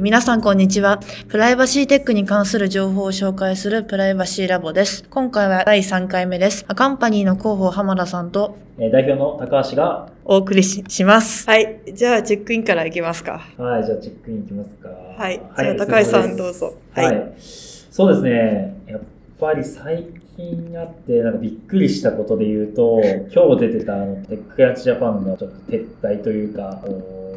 皆さんこんにちは。プライバシーテックに関する情報を紹介するプライバシーラボです。今回は第3回目です。カンパニーの広報浜田さんとえー代表の高橋が、お送りしします。はい。じゃあチェックインからいきますか。はい、じゃあチェックインいきますか。はいじゃあ高橋さんどうぞはい、はいそうですね。やっぱり最近あって、なんかびっくりしたことで言うと、今日出てたあのテッククランチジャパンがちょっと撤退というか、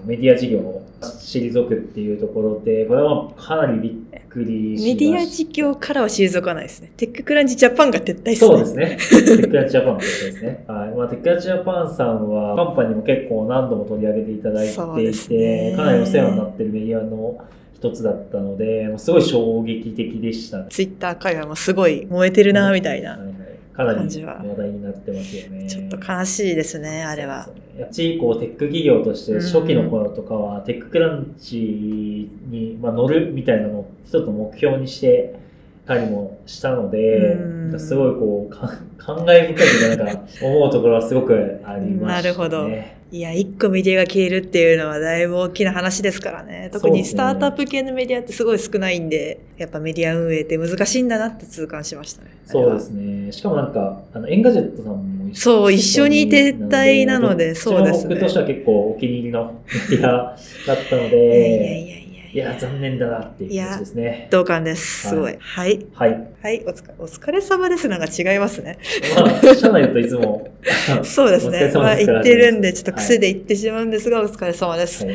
メディア事業を退くっていうところで、これはかなりびっくり。メディア事業からは退かないですね。 TechCrunch Japan が撤退する。そうですね。 TechCrunch Japan のことですね。はい。まあ、 TechCrunch Japan さんは、 Acompany も結構何度も取り上げていただいていですねて、かなりお世話になってるメディアの一つだったので、もうすごい衝撃的でしたね。ツイッター界隈もすごい燃えてるな、みたいなは。はいかなり感じは話題になってますよね。ちょっと悲しいですね、あれは。やっぱりこうテック企業として初期の頃とかは、 TechCrunch に、まあ、乗るみたいなのを一つの目標にしてたりもしたので、すごいこうか感慨深いというか、なんか思うところはすごくありましたね。なるほどいや、一個メディアが消えるっていうのはだいぶ大きな話ですからね。特にスタートアップ系のメディアってすごい少ないんで、やっぱメディア運営って難しいんだなって痛感しましたね。そうですね。しかもなんか、あの、 Engadget さんも一緒そう一緒に撤退なのでそうですねも僕としては結構お気に入りのメディアだったのいやいやいで、やいやいや、残念だなっていう感じですね。同感です。すごい。はい。はい。はい。お疲れお疲れ様です。なんか違いますね。まあ、社内だといつも、そうですね。まあ言ってるんで、ちょっとはい癖で言ってしまうんですが、お疲れ様です。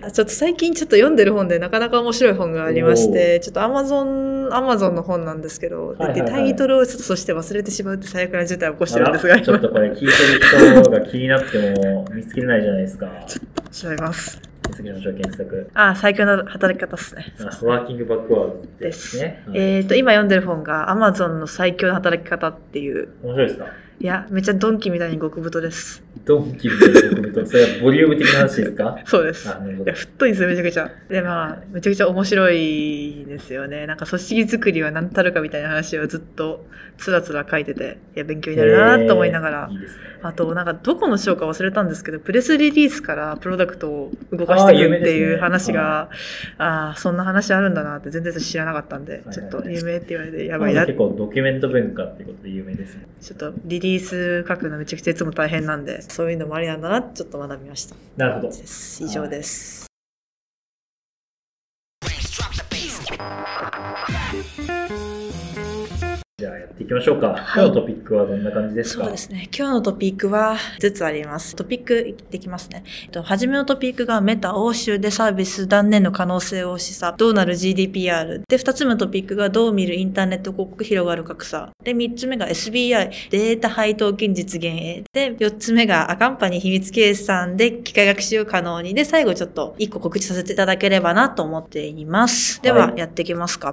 あちょっと最近ちょっと読んでる本でなかなか面白い本がありまして、ちょっと Amazon、Amazon の本なんですけど、でタイトルをちょっとそして忘れてしまうって最悪な事態を起こしてるんですが、ちょっとこれ聞いてる人が気になっても見つけれないじゃないですか。調べます。検索しましょう、検索。あ、最強の働き方ですね。あワーキングバックワードでですす。ね。はいえっ、と、今読んでる本が Amazon の最強の働き方っていう、面白いですか？いや、めっちゃドンキみたいに極太です。ドンキみたいなコメント、それはボリューム的な話ですか？そうです。いや、ど。太いんですよ、めちゃくちゃ。で、まあ、めちゃくちゃ面白いですよね。なんか組織作りは何たるかみたいな話をずっとつらつら書いてて、いや、勉強になるなと思いながらえーい。いね。あと、なんかどこの章か忘れたんですけど、プレスリリースからプロダクトを動かしていくっていう話が、ああー、そんな話あるんだなって全然知らなかったんで、はいちょっと有名って言われてやばいな。結構ドキュメント文化ってことで有名ですね。ちょっとリリース書くのめちゃくちゃいつも大変なんで、そういうのもありなんだなちょっと学びました。なるほど。です以上です。じゃあやっていきましょうか。はい今日のトピックはどんな感じですか？そうですね。今日のトピックは5つあります。トピックいってきますね。えっと、初めのトピックがメタ欧州でサービス断念の可能性を示唆。どうなる GDPR。で、2つ目のトピックがどう見るインターネット広告広がる格差。で、3つ目が SBI データ配当金実現へ。で、4つ目がアカンパニー秘密計算で機械学習可能に。で、最後ちょっと1個告知させていただければなと思っています。では、はいやっていきますか。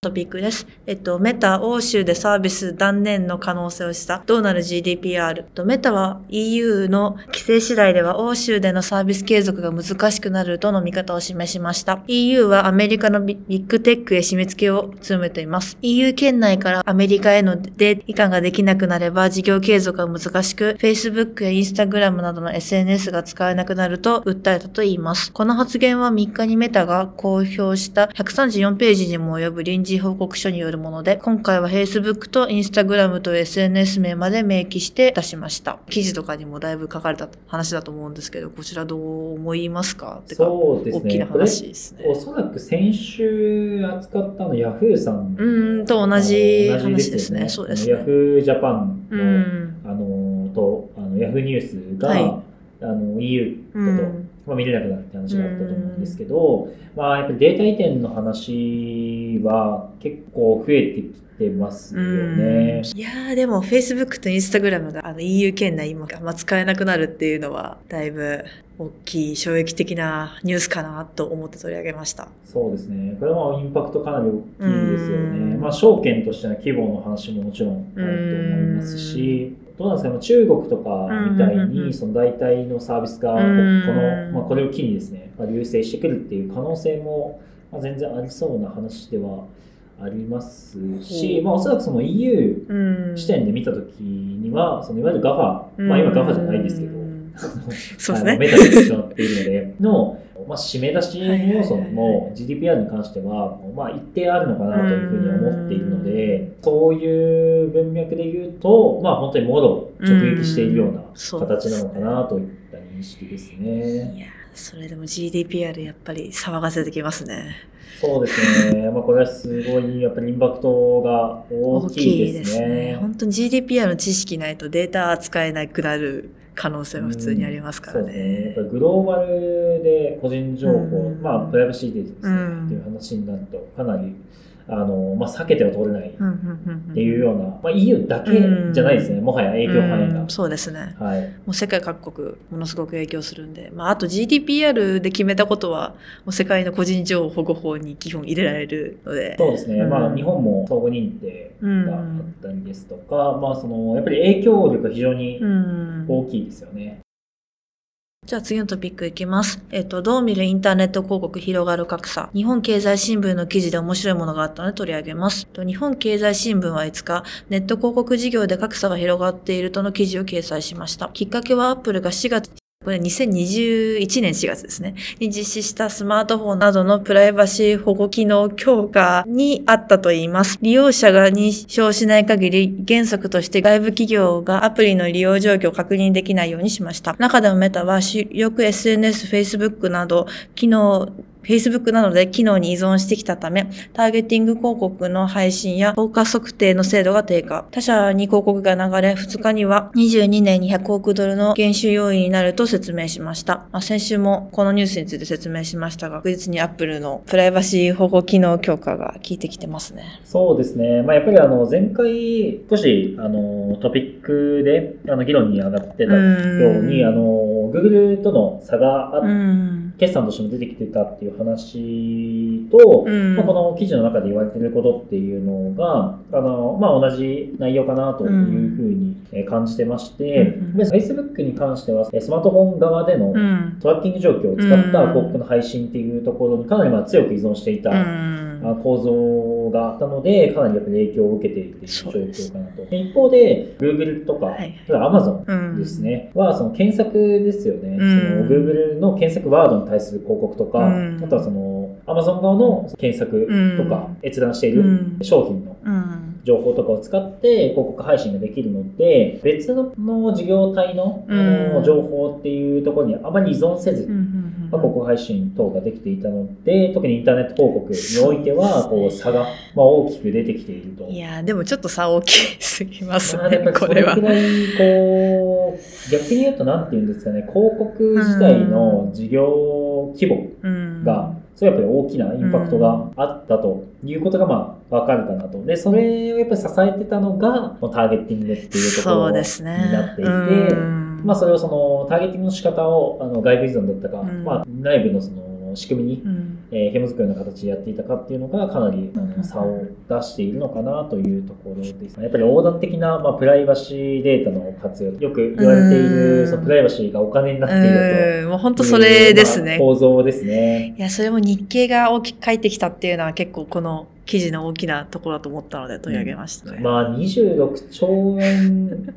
トピックです。えっと、メタ、欧州でサービス断念の可能性をした。どうなる？GDPR。メタは EU の規制次第では欧州でのサービス継続が難しくなるとの見方を示しました。EU はアメリカのビッグテックへ締め付けを強めています。EU 圏内からアメリカへのデータ移管ができなくなれば事業継続が難しく、Facebook や Instagram などの SNS が使えなくなると訴えたといいます。この発言は3日にメタが公表した134ページにも及ぶ臨時報告書によるもので、今回は Facebook と Instagram と SNS 名まで明記して出しました。記事とかにもだいぶ書かれた話だと思うんですけど、こちらどう思いますか？てか、そうですね。大きな話ですね。おそらく先週扱ったのヤフーさんうーんと同じ話ですねそうですねヤフージャパンうの、ん。あのとあのヤフーニュースが、はいあの EU だと、うんまあ、見れなくなるって話があったと思うんですけど、まあ、やっぱりデータ移転の話は結構増えてきてますよね。いやーでも Facebook と Instagram があの EU 圏内今、まあ、使えなくなるっていうのはだいぶ大きい衝撃的なニュースかなと思って取り上げました。そうですね。これはインパクトかなり大きいですようんね。まあ、証券としての規模の話ももちろんあると思いますし、どうなんですか、中国とかみたいに、その代替のサービスがこの、まあ、これを機にですね、まあ流星してくるっていう可能性も、まあ、全然ありそうな話ではありますし、まあ、おそらくその EU うん。視点で見たときには、そのいわゆる GAFA、まあ今 GAFA じゃないですけど、そうですね。メタでしてしまっているので、の、まあ、締め出しの要素も GDPR に関しては、まあ一定あるのかなというふうに思っているので、そういう文脈で言うと、まあ本当にもろ直撃しているような形なのかなといった認識ですね。それでも GDPR やっぱり騒がせてきますね。そうですね。まあこれはすごい、やっぱりインパクトが大きいですね。本当に GDPR の知識ないとデータ扱えなくなる可能性は普通にありますからね。やっね。ぱりグローバルで個人情報、うんまあプライバシーデータですね、うんっていう話になると、かなり、あの、まあ避けては通れないうんうんうんうんっていうような、まあ EU だけじゃないですね。もはや影響範囲がうん。そうですね。はい。もう世界各国、ものすごく影響するんで。まあ、あと GDPR で決めたことは、もう世界の個人情報保護法に基本入れられるので。そうですね。うんまあ日本も相互認定があったりですとか、まあその、やっぱり影響力が非常にうん。大きいですよね。じゃあ次のトピックいきます。えっと、どう見るインターネット広告広がる格差。日本経済新聞の記事で面白いものがあったので取り上げます。日本経済新聞は5日、ネット広告事業で格差が広がっているとの記事を掲載しました。きっかけはアップルが4月これ2021年4月ですね。に実施したスマートフォンなどのプライバシー保護機能強化にあったといいます。利用者が認証しない限り原則として外部企業がアプリの利用状況を確認できないようにしました。中でもメタは主力 SNS、Facebook など機能 Facebook などで機能に依存してきたため、ターゲティング広告の配信や効果測定の精度が低下。他社に広告が流れ、2日には22年に100億ドルの減収要因になると説明しました。まあ、先週もこのニュースについて説明しましたが、確実に Apple のプライバシー保護機能強化が効いてきてますね。そうですね。まあ、やっぱりあの前回少しあのトピックであの議論に上がってたように、あの Google との差があっうん。決算としても出てきてたっていう話と、うん。まあ、この記事の中で言われてることっていうのが、あのまあ、同じ内容かなというふうにえー感じてまして、うんで Facebook に関してはえースマートフォン側でのうん。トラッキング状況を使った広告の配信っていうところにかなりまあ強く依存していた、構造があったので、かなりやっぱり影響を受けているという状況かなと。で一方で、Google とか、はい。Amazon うんですね、は、その検索ですよね。ん。その Google の検索ワードに対する広告とか、うんあとはその Amazon 側の検索とか、閲覧しているうん商品のうん。情報とかを使って広告配信ができるので、別の事業体の情報っていうところにあまり依存せずまあ、広告配信等ができていたので、特にインターネット広告においては、こう差が、まあ、大きく出てきていると。いやーでもちょっや大きすぎますまあ、ねやっぱり、そこれはこう、逆に言うと、なんて言うんですかね、広告自体の事業規模うん。が、それやっぱり大きなインパクトがあったということが、まあ、わかるかなと。で、それをやっぱり支えてたのが、ターゲティングっていうところにそうですね。なっていて、うんまあ、それをそのターゲティングの仕方をあの外部依存だったか、うんまあ、内部のその仕組みに、うんえー、紐づくような形でやっていたかっていうのがかなりあうんの差を出しているのかなというところです。やっぱり横断的な、まあ、プライバシーデータの活用、よく言われている、うんそのプライバシーがお金になっているうんもう本。当それですまあね。構造ですね。いや、それも日経が大きく書いてきたっていうのは結構この記事の大きなところだと思ったので取り上げましたね。まあ、26兆円、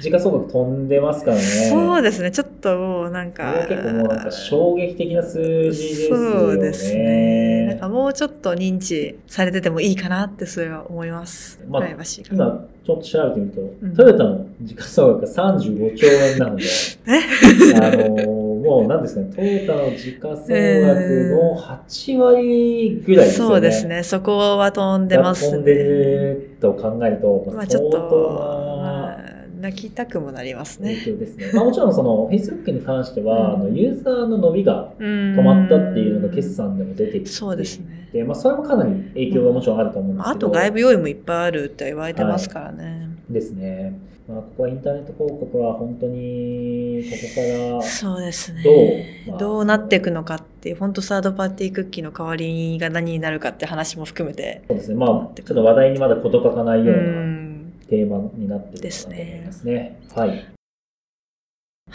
時価総額飛んでますからね。そうですね。ちょっともうなんか。結構もうなんか衝撃的な数字ですよね。そうですね。なんかもうちょっと認知されててもいいかなってそれは思います。まあプライバシーが。今、ちょっと調べてみると、んトヨタの時価総額が35兆円なので、あのーもうなんですかね、トヨタの時価総額の8割ぐらいですよね。そうですね。そこは飛んでますね。飛んでると考えると、まあちょっ相当と、なまあ、泣きたくもなります影ね。すね。まあもちろんその Facebook に関しては、あのユーザーの伸びが止止まったっていうのが決算でも出てきていて、そうですね。まあそれもかなり影響がもちろんあると思うんですけど、まああと外部要因もいっぱいあるって言われてますからね。ですね。まあ、ここはインターネット広告は本当にここからそうですね。どうまあどうなっていくのかっていう、本当サードパーティークッキーの代わりが何になるかって話も含めて。そうですね、まあ、ちょっと話題にまだ事欠かないうようなん。テーマになっているかなと思いますね。はい。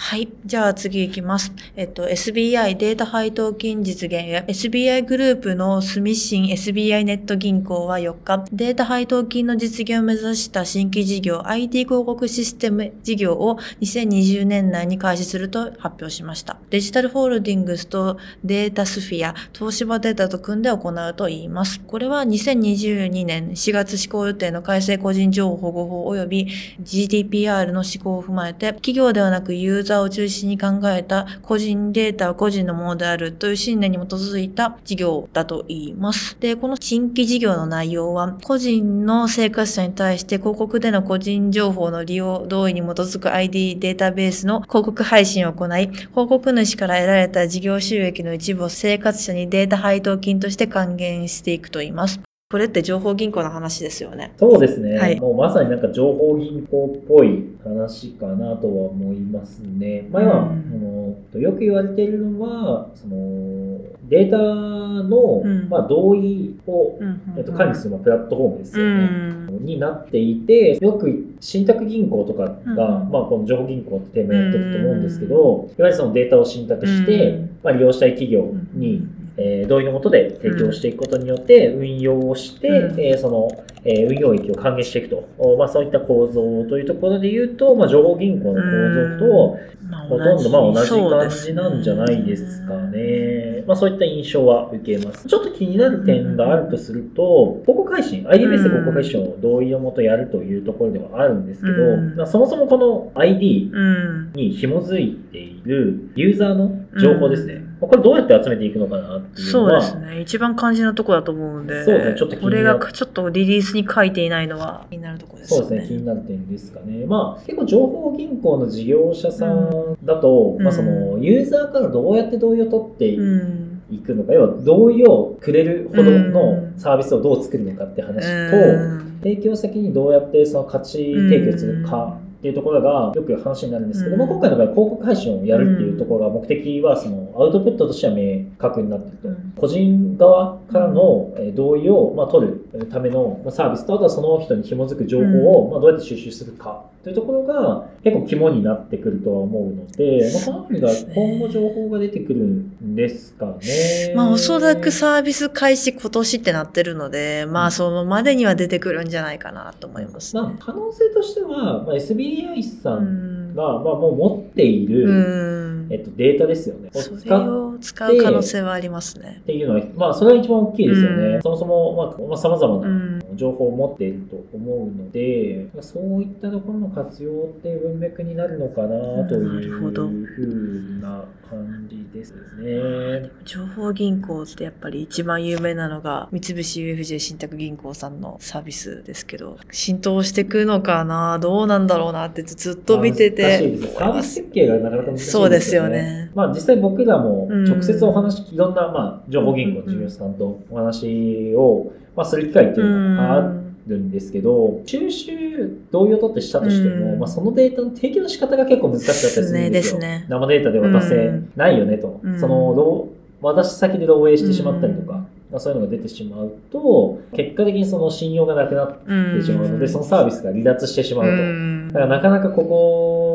はい。じゃあ次行きます。えっと、SBI データ配当金実現や SBI グループの住信 SBI ネット銀行は4日、データ配当金の実現を目指した新規事業 IT 広告システム事業を2020年内に開始すると発表しました。デジタルホールディングスとデータスフィア、東芝データと組んで行うといいます。これは2022年4月施行予定の改正個人情報保護法及び GDPR の施行を踏まえて、企業ではなくユーザーを中心に考えた個人データは個人のものであるという信念に基づいた事業だと言います。で、この新規事業の内容は、個人の生活者に対して広告での個人情報の利用同意に基づく ID データベースの広告配信を行い、広告主から得られた事業収益の一部を生活者にデータ配当金として還元していくと言います。これって情報銀行の話ですよね。そうですね、はい。もうまさになんか情報銀行っぽい話かなとは思いますね。まあ今、うん。あのよく言われているのは、そのデータの、うん。まあ、同意を、えっと、管理するまあプラットフォームですうよね。ん。になっていて、よく信託銀行とかが、うん。まあ、この情報銀行ってテーマやってると思うんですけど、いわゆるそのデータを信託して、うん。まあ、利用したい企業に、えー同意のもとで提供していくことによって、運用をして、うん。えーその、えー運用益を還元していくと、おまあ、そういった構造というところで言うと、まあ、情報銀行の構造と、まあほとんどまあ同じ。感じなんじゃないですかね。まあそういった印象は受けます。ちょっと気になる点があるとすると、広告配信、ID ベースで広告配信を同意のもとやるというところではあるんですけど、うん。まあそもそもこの ID うん。に紐づいているユーザーの情報ですね。これどうやって集めていくのかなっていうのそうは、ですね。一番肝心なところだと思うんで。そうですねちょっと気になこれがちょっとリリースに書いていないのは気になるところですよね。そうですね、気になる点ですかね。まあ、結構情報銀行の事業者さんだと、うんまあ、そのユーザーからどうやって同意を取ってうん。いくのか、要は同意をくれるほどのうんサービスをどう作るのかって話と、うん提供先にどうやってその価値提供するかっていうところがよく話になるんですけど、うん。まあ、今回の場合広告配信をやるっていうところが目的はそのアウトプットとしては明確になっていると。うん。個人側からのえー同意をまあ取るためのまあサービスと、あとはその人に紐づく情報をまあどうやって収集するかというところが結構肝になってくるとは思うので、まあ、この辺りが今後情報が出てくるんですかね。まあおそらくサービス開始今年ってなってるので、まあそのまでには出てくるんじゃないかなと思います、ね。まあ、可能性としては、まあ、SBI さうんん。が、まあ、もう持っている、うんえっと、データですよね。をそれを使う可能性はありますね。っていうのは、まあ、それが一番大きいですよね。うんそもそも、まあ、まあ、様々う。なん情報を持っていると思うので、そういったところの活用って文脈になるのかなというふうな感じですね。情報銀行ってやっぱり一番有名なのが三菱 UFJ 信託銀行さんのサービスですけど、浸透していくのかなどうなんだろうなってずっと見ててです。サービス設計がなかなか難しいですよね。そうですよねまあ実際僕らもうん直接お話、いろんなまあ情報銀行の事業者さんとお話を、まあ、する機会っていうのがあるんですけど、収集同意を取ってしたとしても、うんまあ、そのデータの提供の仕方が結構難しかったりするんですよ。ですね生データで渡せないよねと。うんそのどう渡し先で漏洩してしまったりとか、うんまあ、そういうのが出てしまうと、結果的にその信用がなくなってしまうので、そのサービスが離脱してしまうと。うんだからなかなかここ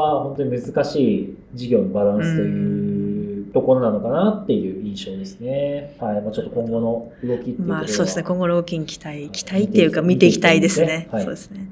は本当に難しい事業のバランスというところなのかなっていう印象ですね。はい。まあちょっと今後の動きっていうところはまあそうですね、今後の動きに期待、期待っていうか見ていきたいですね。はいそうですね。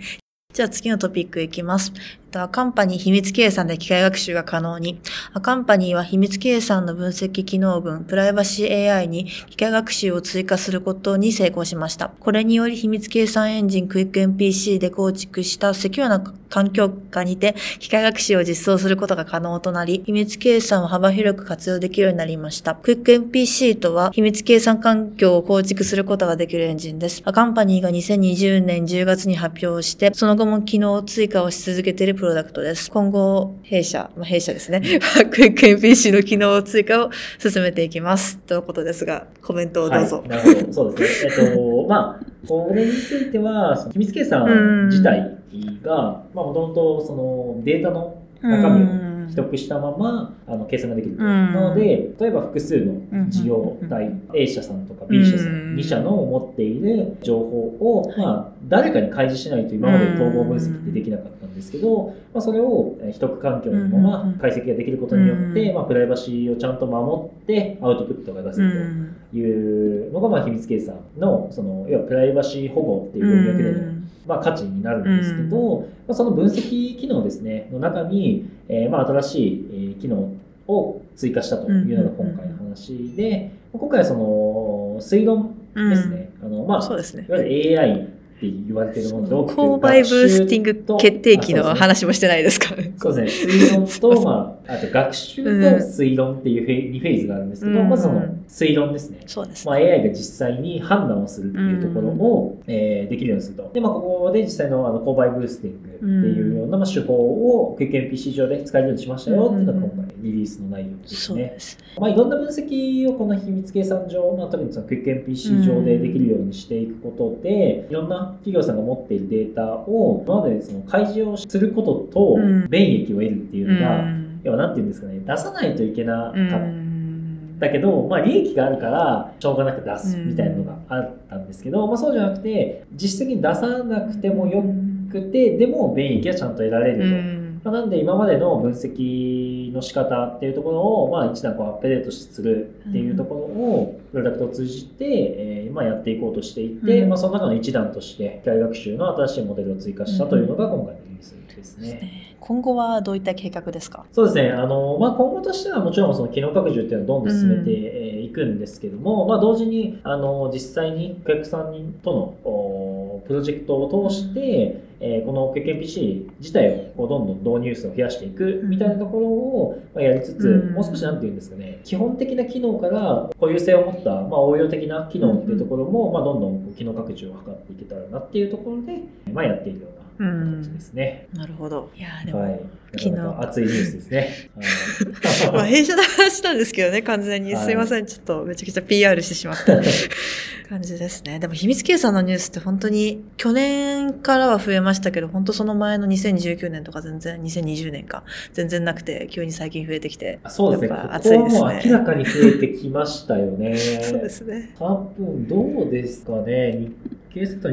じゃあ次のトピックいきます。 Acompany 秘密計算で機械学習が可能に。 Acompany は秘密計算の分析機能群、プライバシー AI に機械学習を追加することに成功しました。これにより秘密計算エンジンクイック NPC で構築したセキュアな環境下にて機械学習を実装することが可能となり、秘密計算を幅広く活用できるようになりました。クイック NPC とは秘密計算環境を構築することができるエンジンです。 Acompany が2020年10月に発表して、その後も機能追加をし続けているプロダクトです。今後、弊社、まあ、弊社ですね。クイック NPC の機能追加を進めていきます。ということですが、コメントをどうぞ。はい、なるほど。そうですね。えっと、まあ、これについては、秘密計算自体が、まあ、もともとそのデータの中身を取得したままあの計算ができると。うん。なので、例えば複数の事業体、A 社さんとか B 社さうん。ん、2社の持っている情報を、まあ、誰かに開示しないと今まで統合分析ってできなかったんですけど、まあ、それをえー秘匿環境のまま解析ができることによって、うんまあ、プライバシーをちゃんと守ってアウトプットが出せると。いうのが、まあ、秘密計算の、その、要はプライバシー保護っていう文脈での、まあ、価値になるんですけど、まあ、その分析機能ですね、の中に、えーまあ、新しい、えー機能を追加したというのが今回の話で、今回はその、推論ですね。あの、まあ、そうですねい。わゆる AI って言われてるもので多くて購買ブースティング決定機の話もしてないですか？ね。そうですね。推論と、まあ、あと学習と推論っていうフェイ2フェーズがあるんですけど、うんまずその推論ですね。そうですまあ、AI が実際に判断をするっていうところを、えーできるようにすると。で、まあ、ここで実際のあの購買ブースティングっていうような、まあ、手法を QuickNPC 上で使えるようにしましたよっていうのが今回リリースの内容ですね。す。ね。まあ、いろんな分析をこの秘密計算上、まあ、特にその QuickNPC 上でできるようにしていくことで、いろんな企業さんが持っているデータを今までその開示をすることとうん。便益を得るっていうのが、うん。要はなんていうんですかね、出さないといけなかったうん。だけど、まあ、利益があるから、しょうがなく出すみたいなのがあったんですけど、まあ、そうじゃなくて、実質的に出さなくてもよくて、でも、便益はちゃんと得られると。うんまあなんで、今までの分析の仕方っていうところを、まあ、一段こうアップデートするっていうところを、プロダクトを通じて、えーまあ、やっていこうとしていて、うんまあ、その中の一段として、機械学習の新しいモデルを追加したというのが、今回のリリースですね。今後はどういった計画ですか？そうですね。あの、まあ、今後としてはもちろんその機能拡充っていうのはどんどん進めてえーいくんですけども、まあ、同時に、あの、実際にお客さんとのおプロジェクトを通して、えーこの QuickNPC 自体をこうどんどん導入数を増やしていくみたいなところをまあやりつつ、うん。もう少しなんていうんですかね、基本的な機能から固有性を持った、まあ、応用的な機能っていうところも、まあ、どんどん機能拡充を図っていけたらなっていうところで、まあ、やっているような形ですね。なるほど。いやーでも、はい。昨日熱いニュースですね。は いまあ、弊社の話なんですけどね、完全に。はいすいません、ちょっとめちゃくちゃ PR してしまった 感じですね。でも、秘密計算のニュースって本当に、去年からは増えましたけど、本当その前の2019年とか全然、2020年か、全然なくて、急に最近増えてきて。そうですね。やっぱここは熱いですねもう明らかに増えてきましたよね。そうですね。多分どうですかね。日経セット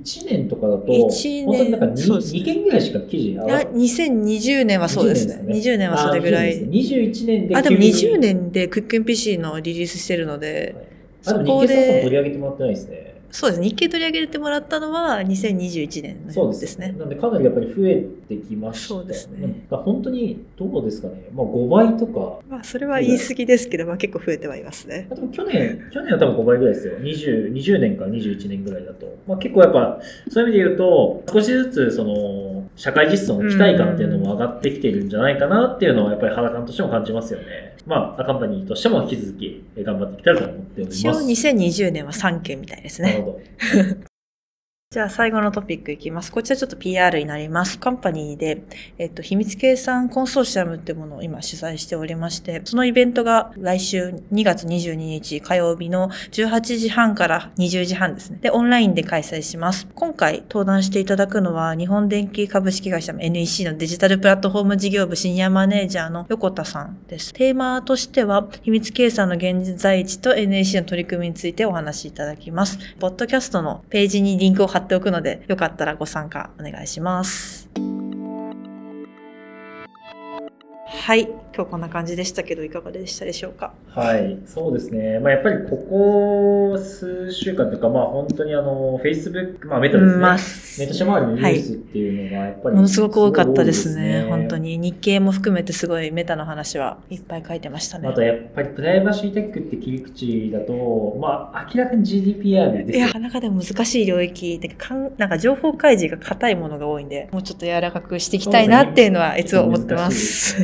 2021年とかだと、本当になんか 2, そうですね2件ぐらいしか記事上いや、がっ2020年はそうですね。20 20年はそれぐらい。あ21年であ、でも急に20年でクックン PC のリリースしてるので、あでもそこ日経セットも取で、り上げてもらってないですね。そうですね。日経取り上げてもらったのは2021年そうですね。なんでかなりやっぱり増えてきました、そうですね本当にどうですかね。まあ5倍とか、まあ、それは言い過ぎですけど、まあ結構増えてはいますね。でも去年、去年は多分5倍ぐらいですよ。20, 20年から21年ぐらいだと。まあ、結構やっぱ、そういう意味で言うと、少しずつ、その、社会実装の期待感っていうのも上がってきてるんじゃないかなっていうのは、やっぱり肌感としても感じますよね。まあ、カンパニーとしても引き続きえ頑張っていきたいと思っております。一応2020年は3件みたいですね。なるほど。じゃあ最後のトピックいきます。こちらちょっと PR になります。カンパニーで、えっと、秘密計算コンソーシアムってものを今主催しておりまして、そのイベントが来週2月22日火曜日の18時半から20時半ですね。で、オンラインで開催します。今回登壇していただくのは、日本電機株式会社の NEC のデジタルプラットフォーム事業部シニアマネージャーの横田さんです。テーマとしては、秘密計算の現在地と NEC の取り組みについてお話しいただきます。ポッドキャストのページにリンクを貼っておくので、よかったらご参加お願いします。はい。今日こんな感じでしたけど、いかがでしたでしょうか？はい、そうですね。まあ、やっぱりここ数週間というか、まあ、本当にあの、Facebook、まあ、メタですね。うんまあメタ社周りのニュースっていうのが、やっぱり、ものすごく多かったですね。本当。に。日経も含めてすごいメタの話はいっぱい書いてましたね。あと、やっぱりプライバシーテックって切り口だと、まあ、明らかに GDPR ですよいや、なかなかでも難しい領域で、かんなんか情報開示が硬いものが多いんで、もうちょっと柔らかくしていきたいなっていうのはいつも思ってます。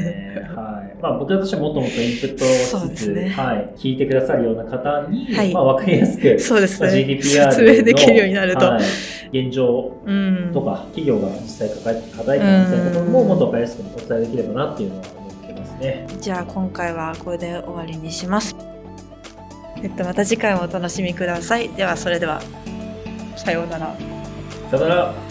まあ、僕らとしてはもっともっとインプットをしつつ、そうですねはい。聞いてくださるような方に、はいまあ、わかりやすく、まあそうですね。GDPR の説明できるようになると。はい現状うん。とか、企業が実際抱え抱えてるみたいなところももっと分かりやすくお伝えできればなっていうのは思ってますね。じゃあ今回はこれで終わりにします。えっと、また次回もお楽しみください。では、それでは、さようなら。さよなら。